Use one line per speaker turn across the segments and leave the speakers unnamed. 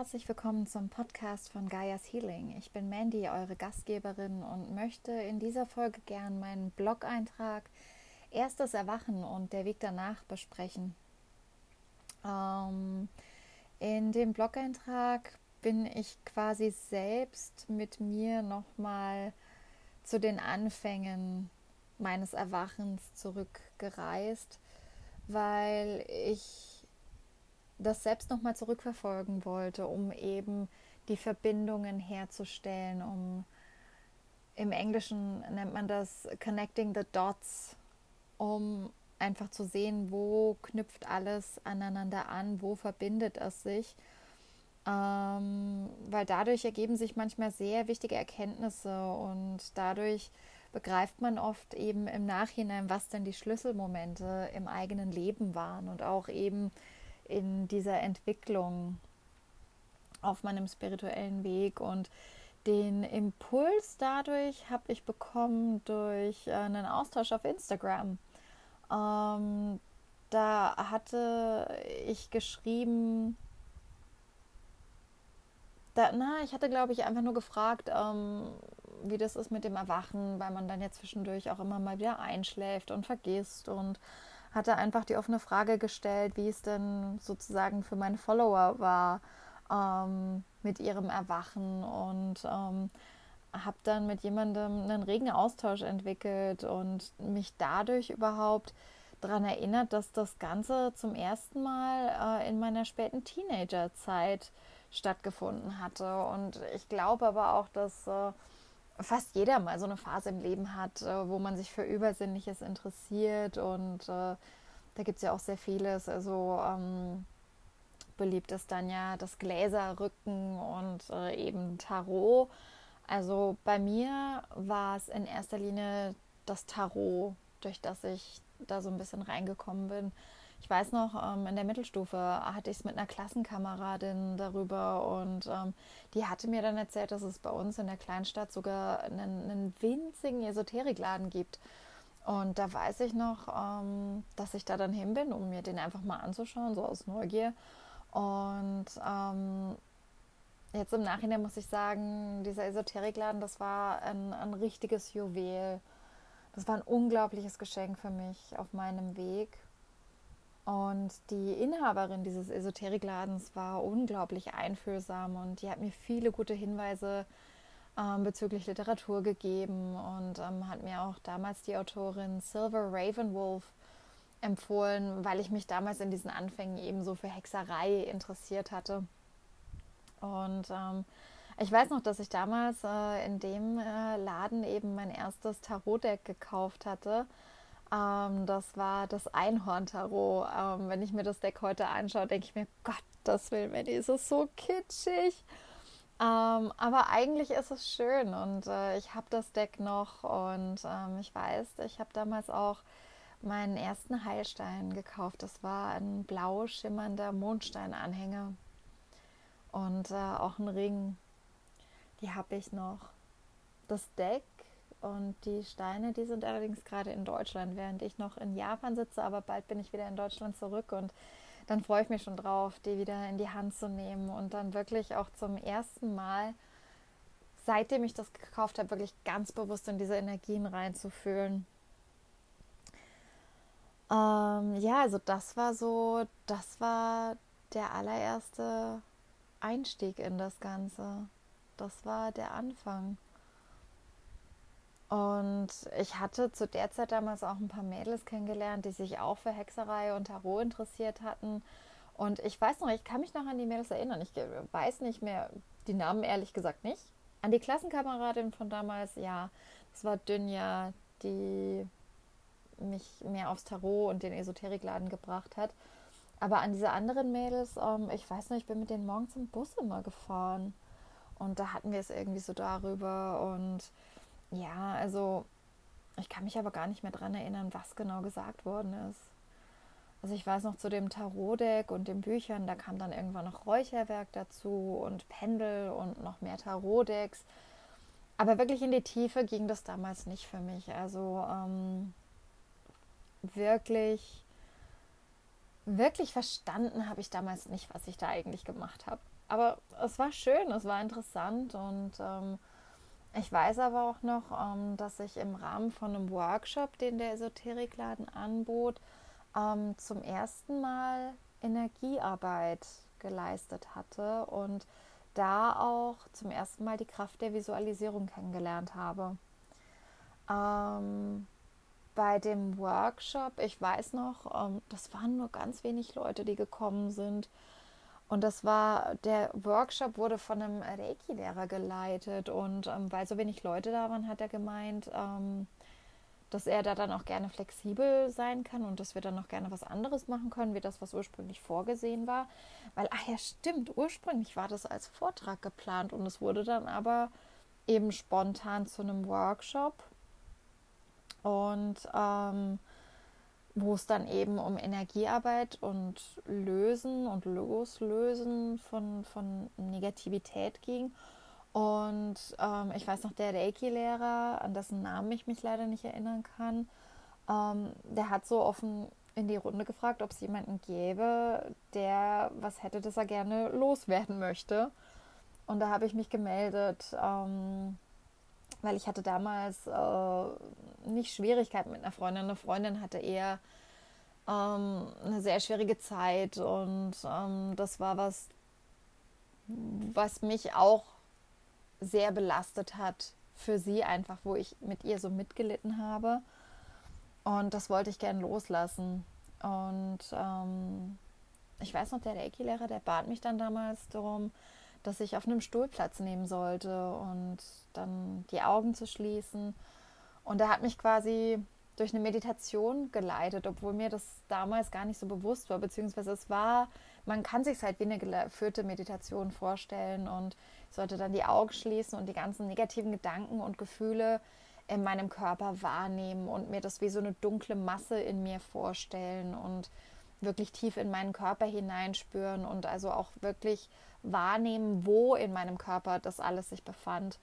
herzlich willkommen zum Podcast von Gaia's Healing. Ich bin Mandy, eure Gastgeberin und möchte in dieser Folge gern meinen Blog-Eintrag Erstes Erwachen und der Weg danach besprechen. Ähm, in dem Blog-Eintrag bin ich quasi selbst mit mir nochmal zu den Anfängen meines Erwachens zurückgereist, weil ich das selbst nochmal zurückverfolgen wollte, um eben die Verbindungen herzustellen, um im Englischen nennt man das Connecting the Dots, um einfach zu sehen, wo knüpft alles aneinander an, wo verbindet es sich. Ähm, weil dadurch ergeben sich manchmal sehr wichtige Erkenntnisse und dadurch begreift man oft eben im Nachhinein, was denn die Schlüsselmomente im eigenen Leben waren und auch eben in dieser Entwicklung auf meinem spirituellen Weg und den Impuls dadurch habe ich bekommen durch einen Austausch auf Instagram. Ähm, da hatte ich geschrieben, da, na, ich hatte, glaube ich, einfach nur gefragt, ähm, wie das ist mit dem Erwachen, weil man dann ja zwischendurch auch immer mal wieder einschläft und vergisst und hatte einfach die offene Frage gestellt, wie es denn sozusagen für meine Follower war ähm, mit ihrem Erwachen und ähm, habe dann mit jemandem einen regen Austausch entwickelt und mich dadurch überhaupt daran erinnert, dass das Ganze zum ersten Mal äh, in meiner späten Teenagerzeit stattgefunden hatte. Und ich glaube aber auch, dass äh, fast jeder mal so eine Phase im Leben hat, äh, wo man sich für Übersinnliches interessiert und äh, da gibt es ja auch sehr vieles. Also ähm, beliebt ist dann ja das Gläserrücken und äh, eben Tarot. Also bei mir war es in erster Linie das Tarot, durch das ich da so ein bisschen reingekommen bin. Ich weiß noch, ähm, in der Mittelstufe hatte ich es mit einer Klassenkameradin darüber und ähm, die hatte mir dann erzählt, dass es bei uns in der Kleinstadt sogar einen, einen winzigen Esoterikladen gibt. Und da weiß ich noch, ähm, dass ich da dann hin bin, um mir den einfach mal anzuschauen, so aus Neugier. Und jetzt im Nachhinein muss ich sagen, dieser Esoterikladen, das war ein, ein richtiges Juwel. Das war ein unglaubliches Geschenk für mich auf meinem Weg. Und die Inhaberin dieses Esoterikladens war unglaublich einfühlsam und die hat mir viele gute Hinweise ähm, bezüglich Literatur gegeben und ähm, hat mir auch damals die Autorin Silver Ravenwolf empfohlen, weil ich mich damals in diesen Anfängen eben so für Hexerei interessiert hatte. Und ähm, ich weiß noch, dass ich damals äh, in dem äh, Laden eben mein erstes Tarotdeck gekauft hatte ähm, das war das Einhorn-Tarot. Ähm, wenn ich mir das Deck heute anschaue, denke ich mir, Gott, das will mir, ist es so kitschig. Ähm, aber eigentlich ist es schön und äh, ich habe das Deck noch und ähm, ich weiß, ich habe damals auch meinen ersten Heilstein gekauft. Das war ein blau schimmernder Mondsteinanhänger und äh, auch ein Ring. Die habe ich noch. Das Deck und die Steine, die sind allerdings gerade in Deutschland, während ich noch in Japan sitze, aber bald bin ich wieder in Deutschland zurück und dann freue ich mich schon drauf, die wieder in die Hand zu nehmen und dann wirklich auch zum ersten Mal, seitdem ich das gekauft habe, wirklich ganz bewusst in diese Energien reinzufühlen. Ähm, ja, also das war so, das war der allererste Einstieg in das Ganze. Das war der Anfang. Und ich hatte zu der Zeit damals auch ein paar Mädels kennengelernt, die sich auch für Hexerei und Tarot interessiert hatten. Und ich weiß noch, ich kann mich noch an die Mädels erinnern. Ich weiß nicht mehr die Namen ehrlich gesagt nicht. An die Klassenkameradin von damals, ja, das war Dünja, die mich mehr aufs Tarot und den Esoterikladen gebracht hat. Aber an diese anderen Mädels, ähm, ich weiß noch, ich bin mit denen morgens im Bus immer gefahren. Und da hatten wir es irgendwie so darüber und ja, also ich kann mich aber gar nicht mehr daran erinnern, was genau gesagt worden ist. Also ich weiß noch zu dem Tarotdeck und den Büchern, da kam dann irgendwann noch Räucherwerk dazu und Pendel und noch mehr Tarotdecks. Aber wirklich in die Tiefe ging das damals nicht für mich. Also ähm, wirklich, wirklich verstanden habe ich damals nicht, was ich da eigentlich gemacht habe. aber es war schön, es war interessant und ähm, ich weiß aber auch noch, ähm, dass ich im Rahmen von einem Workshop, den der Esoterikladen anbot, ähm, zum ersten Mal Energiearbeit geleistet hatte und da auch zum ersten Mal die Kraft der Visualisierung kennengelernt habe. Ähm, bei dem Workshop, ich weiß noch, ähm, das waren nur ganz wenig Leute, die gekommen sind. Und das war, der Workshop wurde von einem Reiki-Lehrer geleitet. Und ähm, weil so wenig Leute da waren, hat er gemeint, ähm, dass er da dann auch gerne flexibel sein kann und dass wir dann noch gerne was anderes machen können, wie das, was ursprünglich vorgesehen war. Weil, ach ja, stimmt, ursprünglich war das als Vortrag geplant und es wurde dann aber eben spontan zu einem Workshop. Und ähm, wo es dann eben um Energiearbeit und Lösen und Loslösen von, von Negativität ging. Und ähm, ich weiß noch, der Reiki-Lehrer, an dessen Namen ich mich leider nicht erinnern kann, ähm, der hat so offen in die Runde gefragt, ob es jemanden gäbe, der was hätte, das er gerne loswerden möchte. Und da habe ich mich gemeldet. Ähm, weil ich hatte damals äh, nicht Schwierigkeiten mit einer Freundin. Eine Freundin hatte eher ähm, eine sehr schwierige Zeit und ähm, das war was, was mich auch sehr belastet hat für sie einfach, wo ich mit ihr so mitgelitten habe. Und das wollte ich gern loslassen. Und ähm, ich weiß noch, der Reiki-Lehrer, der bat mich dann damals darum, dass ich auf einem Stuhl Platz nehmen sollte und dann die Augen zu schließen. Und er hat mich quasi durch eine Meditation geleitet, obwohl mir das damals gar nicht so bewusst war, beziehungsweise es war, man kann sich halt wie eine geführte Meditation vorstellen und ich sollte dann die Augen schließen und die ganzen negativen Gedanken und Gefühle in meinem Körper wahrnehmen und mir das wie so eine dunkle Masse in mir vorstellen und wirklich tief in meinen Körper hineinspüren und also auch wirklich wahrnehmen, wo in meinem Körper das alles sich befand.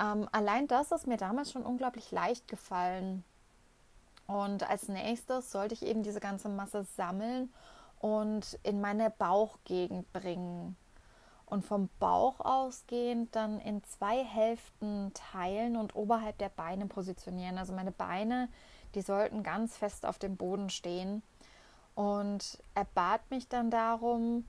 Ähm, allein das ist mir damals schon unglaublich leicht gefallen. Und als nächstes sollte ich eben diese ganze Masse sammeln und in meine Bauchgegend bringen. Und vom Bauch ausgehend dann in zwei Hälften teilen und oberhalb der Beine positionieren. Also meine Beine, die sollten ganz fest auf dem Boden stehen. Und er bat mich dann darum,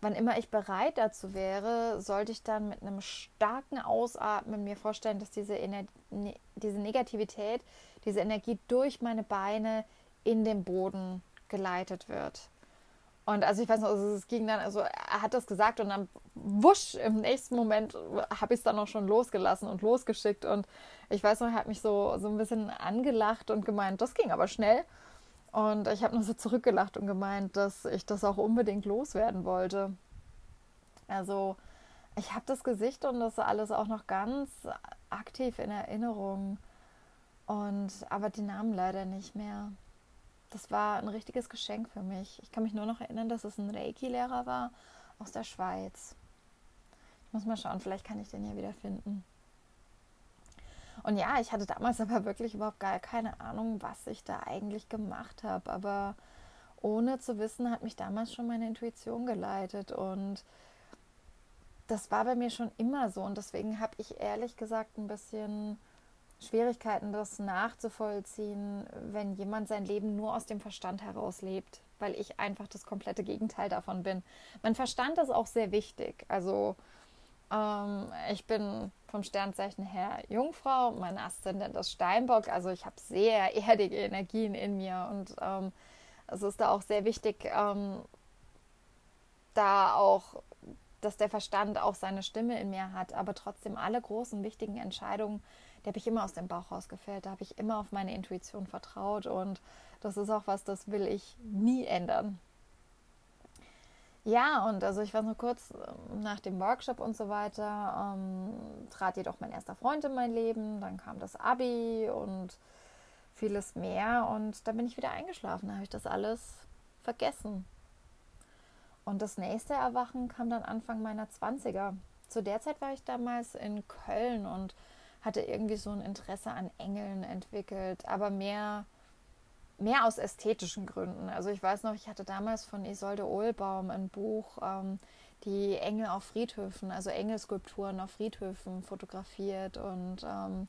wann immer ich bereit dazu wäre, sollte ich dann mit einem starken Ausatmen mir vorstellen, dass diese, Ener ne diese Negativität, diese Energie durch meine Beine in den Boden geleitet wird. Und also ich weiß noch, also es ging dann, also er hat das gesagt und dann wusch, im nächsten Moment habe ich es dann auch schon losgelassen und losgeschickt. Und ich weiß noch, er hat mich so, so ein bisschen angelacht und gemeint, das ging aber schnell. Und ich habe nur so zurückgelacht und gemeint, dass ich das auch unbedingt loswerden wollte. Also ich habe das Gesicht und das alles auch noch ganz aktiv in Erinnerung. Und aber die Namen leider nicht mehr. Das war ein richtiges Geschenk für mich. Ich kann mich nur noch erinnern, dass es ein Reiki-Lehrer war aus der Schweiz. Ich muss mal schauen, vielleicht kann ich den ja wieder finden. Und ja, ich hatte damals aber wirklich überhaupt gar keine Ahnung, was ich da eigentlich gemacht habe. Aber ohne zu wissen, hat mich damals schon meine Intuition geleitet. Und das war bei mir schon immer so. Und deswegen habe ich ehrlich gesagt ein bisschen Schwierigkeiten, das nachzuvollziehen, wenn jemand sein Leben nur aus dem Verstand heraus lebt, weil ich einfach das komplette Gegenteil davon bin. Mein Verstand ist auch sehr wichtig. Also ähm, ich bin vom Sternzeichen her Jungfrau, mein Aszendent ist Steinbock, also ich habe sehr erdige Energien in mir und ähm, es ist da auch sehr wichtig, ähm, da auch, dass der Verstand auch seine Stimme in mir hat, aber trotzdem alle großen, wichtigen Entscheidungen, die habe ich immer aus dem Bauch rausgefällt, da habe ich immer auf meine Intuition vertraut und das ist auch was, das will ich nie ändern. Ja, und also ich war nur kurz ähm, nach dem Workshop und so weiter, ähm, trat jedoch mein erster Freund in mein Leben, dann kam das Abi und vieles mehr und dann bin ich wieder eingeschlafen, da habe ich das alles vergessen. Und das nächste Erwachen kam dann Anfang meiner 20er. Zu der Zeit war ich damals in Köln und hatte irgendwie so ein Interesse an Engeln entwickelt, aber mehr mehr aus ästhetischen Gründen. Also ich weiß noch, ich hatte damals von Isolde Ohlbaum ein Buch, ähm, die Engel auf Friedhöfen, also Engelskulpturen auf Friedhöfen fotografiert und ähm,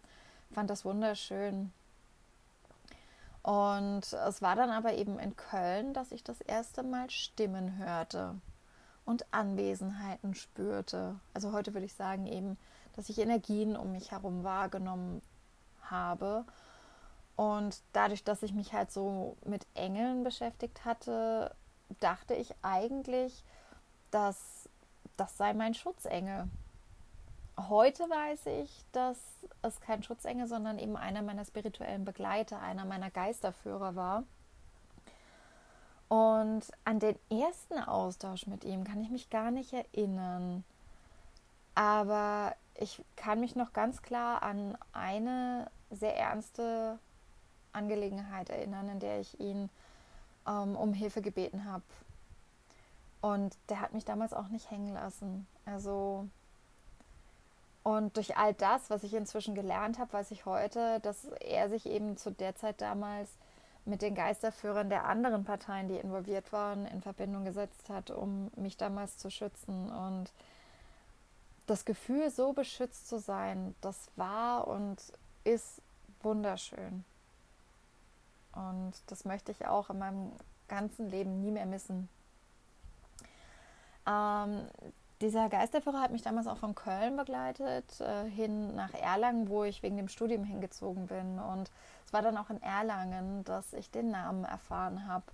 fand das wunderschön. Und es war dann aber eben in Köln, dass ich das erste Mal Stimmen hörte und Anwesenheiten spürte. Also heute würde ich sagen eben, dass ich Energien um mich herum wahrgenommen habe. Und dadurch, dass ich mich halt so mit Engeln beschäftigt hatte, dachte ich eigentlich, dass das sei mein Schutzengel. Heute weiß ich, dass es kein Schutzengel, sondern eben einer meiner spirituellen Begleiter, einer meiner Geisterführer war. Und an den ersten Austausch mit ihm kann ich mich gar nicht erinnern. Aber ich kann mich noch ganz klar an eine sehr ernste Angelegenheit erinnern, in der ich ihn ähm, um Hilfe gebeten habe. Und der hat mich damals auch nicht hängen lassen. Also und durch all das, was ich inzwischen gelernt habe, weiß ich heute, dass er sich eben zu der Zeit damals mit den Geisterführern der anderen Parteien, die involviert waren, in Verbindung gesetzt hat, um mich damals zu schützen. Und das Gefühl, so beschützt zu sein, das war und ist wunderschön. Und das möchte ich auch in meinem ganzen Leben nie mehr missen. Ähm, dieser Geisterführer hat mich damals auch von Köln begleitet, äh, hin nach Erlangen, wo ich wegen dem Studium hingezogen bin. Und es war dann auch in Erlangen, dass ich den Namen erfahren habe.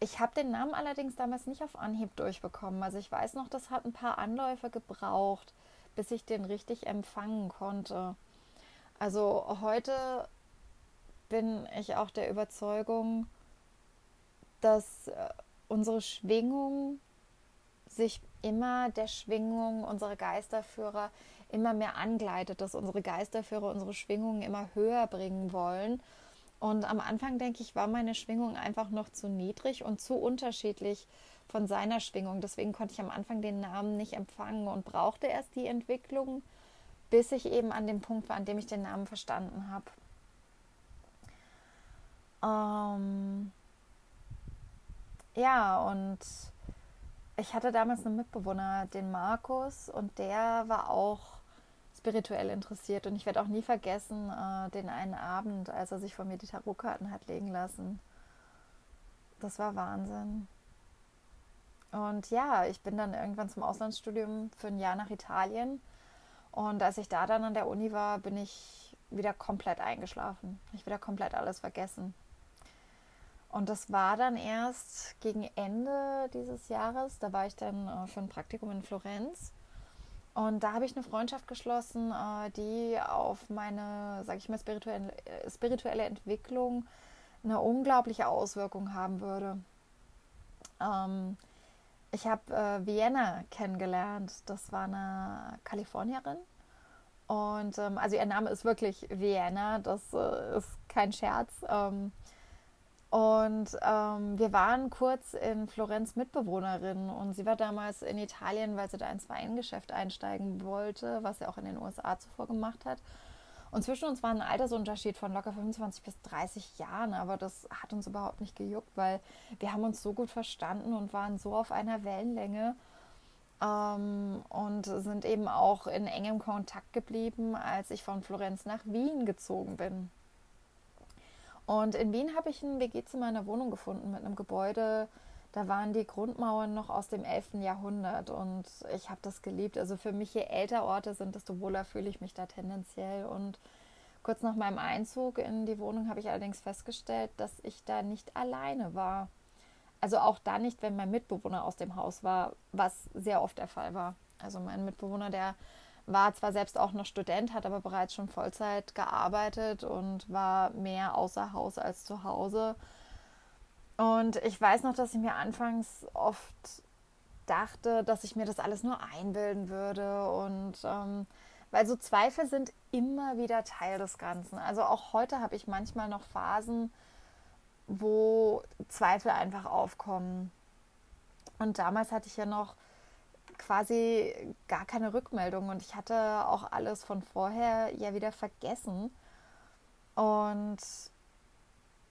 Ich habe den Namen allerdings damals nicht auf Anhieb durchbekommen. Also ich weiß noch, das hat ein paar Anläufe gebraucht, bis ich den richtig empfangen konnte. Also heute bin ich auch der Überzeugung, dass äh, unsere Schwingung sich immer der Schwingung unserer Geisterführer immer mehr angleitet, dass unsere Geisterführer unsere Schwingungen immer höher bringen wollen. Und am Anfang, denke ich, war meine Schwingung einfach noch zu niedrig und zu unterschiedlich von seiner Schwingung. Deswegen konnte ich am Anfang den Namen nicht empfangen und brauchte erst die Entwicklung, bis ich eben an dem Punkt war, an dem ich den Namen verstanden habe. Ähm ja, und ich hatte damals einen Mitbewohner, den Markus, und der war auch spirituell interessiert. Und ich werde auch nie vergessen, äh, den einen Abend, als er sich von mir die Tarotkarten hat legen lassen. Das war Wahnsinn. Und ja, ich bin dann irgendwann zum Auslandsstudium für ein Jahr nach Italien. Und als ich da dann an der Uni war, bin ich wieder komplett eingeschlafen. Ich wieder komplett alles vergessen. Und das war dann erst gegen Ende dieses Jahres. Da war ich dann äh, für ein Praktikum in Florenz. Und da habe ich eine Freundschaft geschlossen, äh, die auf meine, sage ich mal, spirituelle, äh, spirituelle Entwicklung eine unglaubliche Auswirkung haben würde. Ähm, ich habe Vienna kennengelernt. Das war eine Kalifornierin. Und ähm, also ihr Name ist wirklich Vienna. Das ist kein Scherz. Und ähm, wir waren kurz in Florenz Mitbewohnerin und sie war damals in Italien, weil sie da ins Weingeschäft einsteigen wollte, was sie auch in den USA zuvor gemacht hat. Und zwischen uns war ein Altersunterschied von locker 25 bis 30 Jahren, aber das hat uns überhaupt nicht gejuckt, weil wir haben uns so gut verstanden und waren so auf einer Wellenlänge ähm, und sind eben auch in engem Kontakt geblieben, als ich von Florenz nach Wien gezogen bin. Und in Wien habe ich ein WG-Zimmer in der Wohnung gefunden mit einem Gebäude. Da waren die Grundmauern noch aus dem 11. Jahrhundert und ich habe das geliebt. Also für mich, je älter Orte sind, desto wohler fühle ich mich da tendenziell. Und kurz nach meinem Einzug in die Wohnung habe ich allerdings festgestellt, dass ich da nicht alleine war. Also auch da nicht, wenn mein Mitbewohner aus dem Haus war, was sehr oft der Fall war. Also mein Mitbewohner, der war zwar selbst auch noch Student, hat aber bereits schon Vollzeit gearbeitet und war mehr außer Haus als zu Hause. Und ich weiß noch, dass ich mir anfangs oft dachte, dass ich mir das alles nur einbilden würde. Und ähm, weil so Zweifel sind immer wieder Teil des Ganzen. Also auch heute habe ich manchmal noch Phasen, wo Zweifel einfach aufkommen. Und damals hatte ich ja noch quasi gar keine Rückmeldung und ich hatte auch alles von vorher ja wieder vergessen. Und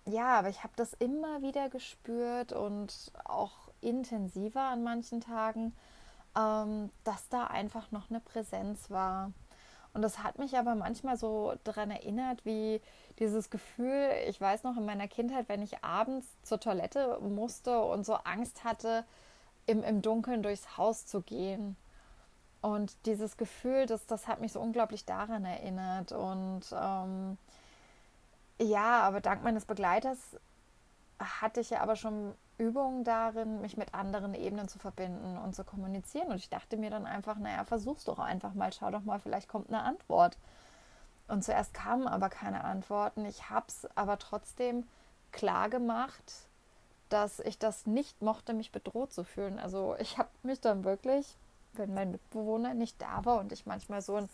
ja, aber ich habe das immer wieder gespürt und auch intensiver an manchen Tagen, ähm, dass da einfach noch eine Präsenz war. Und das hat mich aber manchmal so daran erinnert, wie dieses Gefühl, ich weiß noch in meiner Kindheit, wenn ich abends zur Toilette musste und so Angst hatte, im, im Dunkeln durchs Haus zu gehen. Und dieses Gefühl, das, das hat mich so unglaublich daran erinnert. Und ähm, ja, aber dank meines Begleiters hatte ich ja aber schon Übungen darin, mich mit anderen Ebenen zu verbinden und zu kommunizieren. Und ich dachte mir dann einfach, naja, versuch's doch einfach mal, schau doch mal, vielleicht kommt eine Antwort. Und zuerst kamen aber keine Antworten. Ich habe es aber trotzdem klar gemacht, dass ich das nicht mochte, mich bedroht zu fühlen. Also ich habe mich dann wirklich, wenn mein Mitbewohner nicht da war und ich manchmal so ein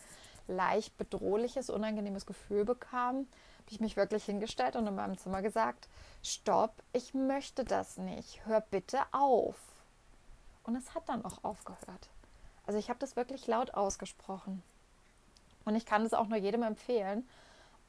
leicht bedrohliches, unangenehmes Gefühl bekam, habe ich mich wirklich hingestellt und in meinem Zimmer gesagt, stopp, ich möchte das nicht, hör bitte auf. Und es hat dann auch aufgehört. Also ich habe das wirklich laut ausgesprochen. Und ich kann es auch nur jedem empfehlen.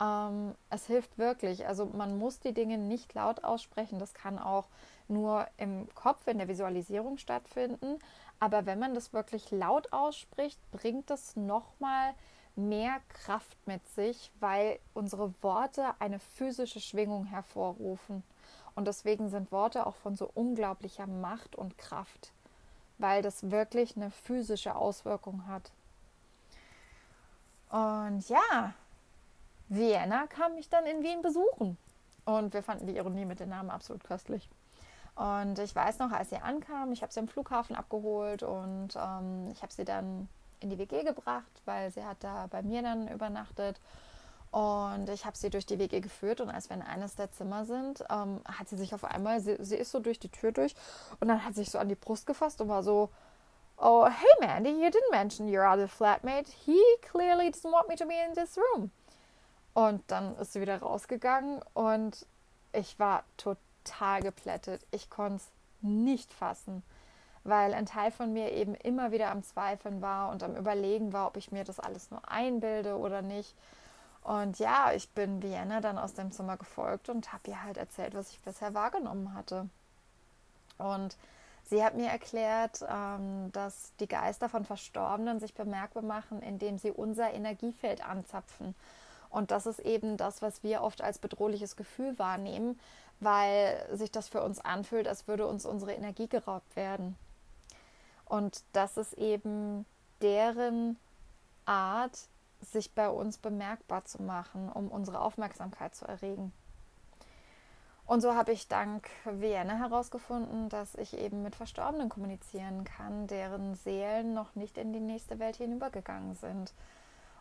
Ähm, es hilft wirklich. Also man muss die Dinge nicht laut aussprechen. Das kann auch nur im Kopf, in der Visualisierung stattfinden. Aber wenn man das wirklich laut ausspricht, bringt es nochmal mehr Kraft mit sich, weil unsere Worte eine physische Schwingung hervorrufen. Und deswegen sind Worte auch von so unglaublicher Macht und Kraft, weil das wirklich eine physische Auswirkung hat. Und ja, Vienna kam mich dann in Wien besuchen. Und wir fanden die Ironie mit den Namen absolut köstlich. Und ich weiß noch, als sie ankam, ich habe sie am Flughafen abgeholt und ähm, ich habe sie dann in die WG gebracht, weil sie hat da bei mir dann übernachtet. Und ich habe sie durch die WG geführt und als wir in eines der Zimmer sind, ähm, hat sie sich auf einmal, sie, sie, ist so durch die Tür durch und dann hat sie sich so an die Brust gefasst und war so, oh, hey Mandy, you didn't mention your other flatmate. He clearly doesn't want me to be in this room. Und dann ist sie wieder rausgegangen und ich war total geplättet. Ich konnte es nicht fassen weil ein Teil von mir eben immer wieder am Zweifeln war und am Überlegen war, ob ich mir das alles nur einbilde oder nicht. Und ja, ich bin Vienna dann aus dem Zimmer gefolgt und habe ihr halt erzählt, was ich bisher wahrgenommen hatte. Und sie hat mir erklärt, ähm, dass die Geister von Verstorbenen sich bemerkbar machen, indem sie unser Energiefeld anzapfen. Und das ist eben das, was wir oft als bedrohliches Gefühl wahrnehmen, weil sich das für uns anfühlt, als würde uns unsere Energie geraubt werden. Und das ist eben deren Art, sich bei uns bemerkbar zu machen, um unsere Aufmerksamkeit zu erregen. Und so habe ich dank Vienna herausgefunden, dass ich eben mit Verstorbenen kommunizieren kann, deren Seelen noch nicht in die nächste Welt hinübergegangen sind.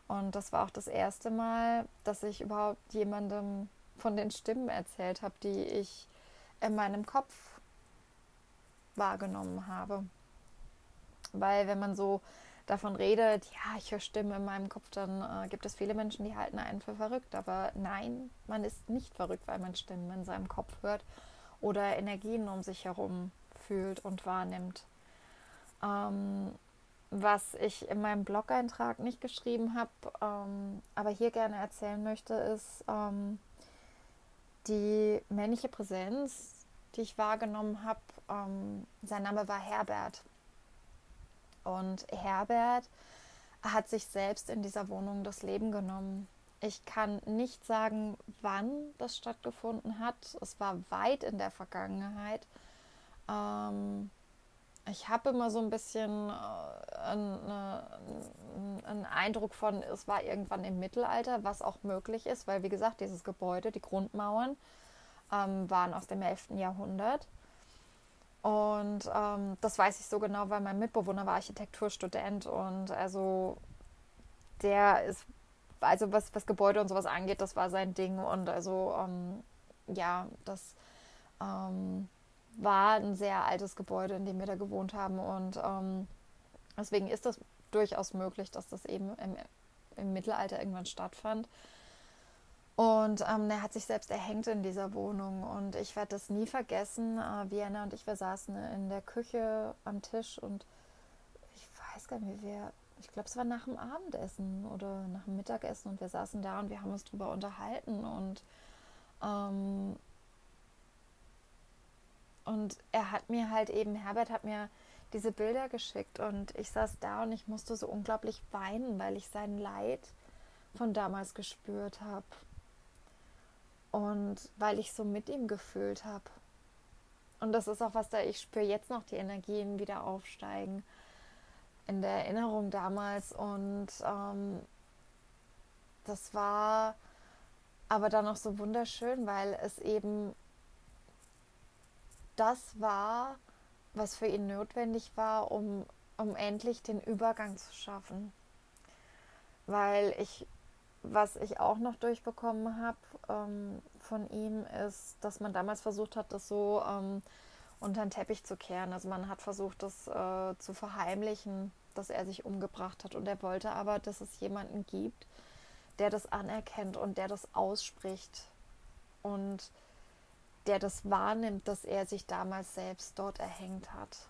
Und das war auch das erste Mal, dass ich überhaupt jemandem von den Stimmen erzählt habe, die ich in meinem Kopf wahrgenommen habe. Weil wenn man so davon redet, ja, ich höre Stimmen in meinem Kopf, dann äh, gibt es viele Menschen, die halten einen für verrückt. Aber nein, man ist nicht verrückt, weil man Stimmen in seinem Kopf hört oder Energien um sich herum fühlt und wahrnimmt. Ähm, was ich in meinem Blog-Eintrag nicht geschrieben habe, ähm, aber hier gerne erzählen möchte, ist ähm, die männliche Präsenz, die ich wahrgenommen habe. Ähm, sein Name war Herbert. Und Herbert hat sich selbst in dieser Wohnung das Leben genommen. Ich kann nicht sagen, wann das stattgefunden hat. Es war weit in der Vergangenheit. Ähm, ich habe immer so ein bisschen äh, einen, einen Eindruck von, es war irgendwann im Mittelalter, was auch möglich ist, weil wie gesagt, dieses Gebäude, die Grundmauern ähm, waren aus dem 11. Jahrhundert. Und ähm, das weiß ich so genau, weil mein Mitbewohner war Architekturstudent und also der ist, also was, was Gebäude und sowas angeht, das war sein Ding und also ähm, ja, das ähm, war ein sehr altes Gebäude, in dem wir da gewohnt haben und ähm, deswegen ist das durchaus möglich, dass das eben im, im Mittelalter irgendwann stattfand. Und ähm, er hat sich selbst erhängt in dieser Wohnung. Und ich werde das nie vergessen. Äh, Vienna und ich, wir saßen in der Küche am Tisch und ich weiß gar nicht, wie wir, ich glaube, es war nach dem Abendessen oder nach dem Mittagessen und wir saßen da und wir haben uns drüber unterhalten und ähm, und er hat mir halt eben, Herbert hat mir diese Bilder geschickt und ich saß da und ich musste so unglaublich weinen, weil ich sein Leid von damals gespürt habe und weil ich so mit ihm gefühlt habe. Und das ist auch was da, ich spüre jetzt noch die Energien wieder aufsteigen in der Erinnerung damals und ähm, das war aber dann auch so wunderschön, weil es eben das war, was für ihn notwendig war, um, um endlich den Übergang zu schaffen. Weil ich, was ich auch noch durchbekommen habe ähm, von ihm, ist, dass man damals versucht hat, das so ähm, unter den Teppich zu kehren. Also man hat versucht, das äh, zu verheimlichen, dass er sich umgebracht hat. Und er wollte aber, dass es jemanden gibt, der das anerkennt und der das ausspricht und der das wahrnimmt, dass er sich damals selbst dort erhängt hat.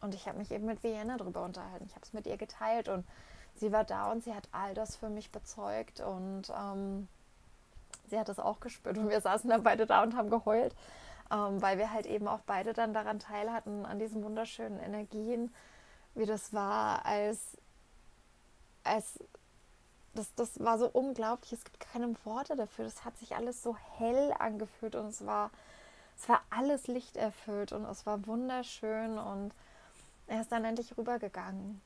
Und ich habe mich eben mit Vienna darüber unterhalten. Ich habe es mit ihr geteilt und sie war da und sie hat all das für mich bezeugt und ähm, sie hat es auch gespürt und wir saßen dann beide da und haben geheult, ähm, weil wir halt eben auch beide dann daran teil hatten, an diesen wunderschönen Energien, wie das war, als, als das, das war so unglaublich. Es gibt keine Worte dafür. Das hat sich alles so hell angefühlt und es war, es war alles lichterfüllt und es war wunderschön und er ist dann endlich rübergegangen.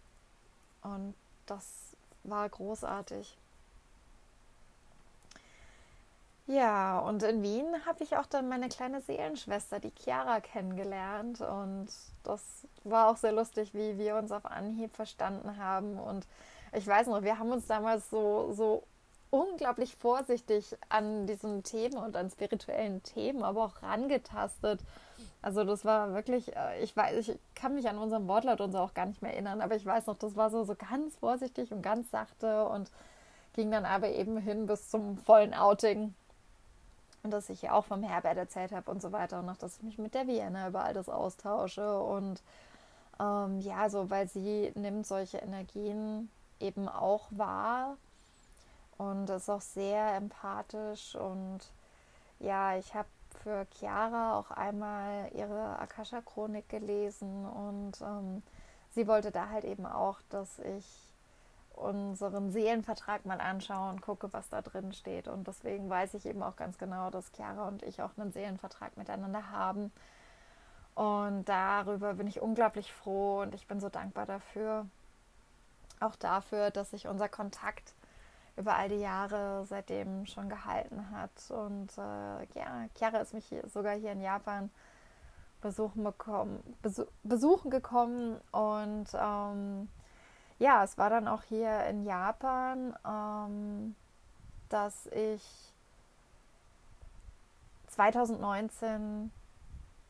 Und das war großartig. Ja, und in Wien habe ich auch dann meine kleine Seelenschwester, die Chiara, kennengelernt. Und das war auch sehr lustig, wie wir uns auf Anhieb verstanden haben. Und ich weiß noch, wir haben uns damals so, so unglaublich vorsichtig an diesen Themen und an spirituellen Themen, aber auch rangetastet. Also das war wirklich, äh, ich weiß, ich kann mich an unseren Wortlaut und so auch gar nicht mehr erinnern, aber ich weiß noch, das war so, so ganz vorsichtig und ganz sachte und ging dann aber eben hin bis zum vollen Outing. Und dass ich ja auch vom Herbert erzählt habe und so weiter und noch, dass ich mich mit der Vienna über all das austausche und ähm, ja, so, weil sie nimmt solche Energien eben auch wahr und ist auch sehr empathisch und ja, ich habe für Chiara auch einmal ihre Akasha-Chronik gelesen und ähm, sie wollte da halt eben auch, dass ich unseren Seelenvertrag mal anschaue und gucke, was da drin steht. Und deswegen weiß ich eben auch ganz genau, dass Chiara und ich auch einen Seelenvertrag miteinander haben. Und darüber bin ich unglaublich froh und ich bin so dankbar dafür auch dafür, dass sich unser Kontakt über all die Jahre seitdem schon gehalten hat. Und äh, ja, Chiara ist mich hier, sogar hier in Japan besuchen, bekommen, besuch, besuchen gekommen. Und ähm, ja, es war dann auch hier in Japan, ähm, dass ich 2019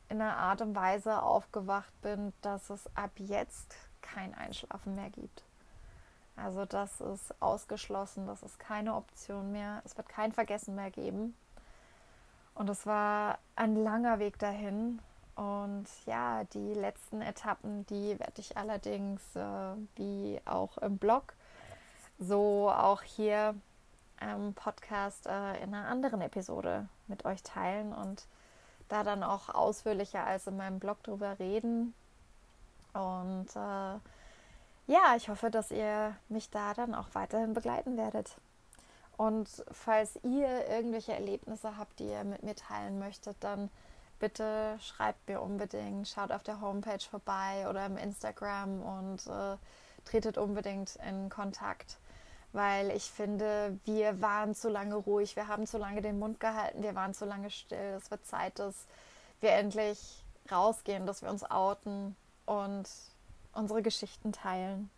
in einer Art und Weise aufgewacht bin, dass es ab jetzt kein Einschlafen mehr gibt. Also das ist ausgeschlossen, das ist keine Option mehr. Es wird kein Vergessen mehr geben. Und es war ein langer Weg dahin. Und ja, die letzten Etappen, die werde ich allerdings, äh, wie auch im Blog, so auch hier im Podcast äh, in einer anderen Episode mit euch teilen und da dann auch ausführlicher als in meinem Blog drüber reden. Und äh, ja, ich hoffe, dass ihr mich da dann auch weiterhin begleiten werdet. Und falls ihr irgendwelche Erlebnisse habt, die ihr mit mir teilen möchtet, dann bitte schreibt mir unbedingt, schaut auf der Homepage vorbei oder im Instagram und äh, tretet unbedingt in Kontakt. Weil ich finde, wir waren zu lange ruhig, wir haben zu lange den Mund gehalten, wir waren zu lange still. Es wird Zeit, dass wir endlich rausgehen, dass wir uns outen und unsere Geschichten teilen.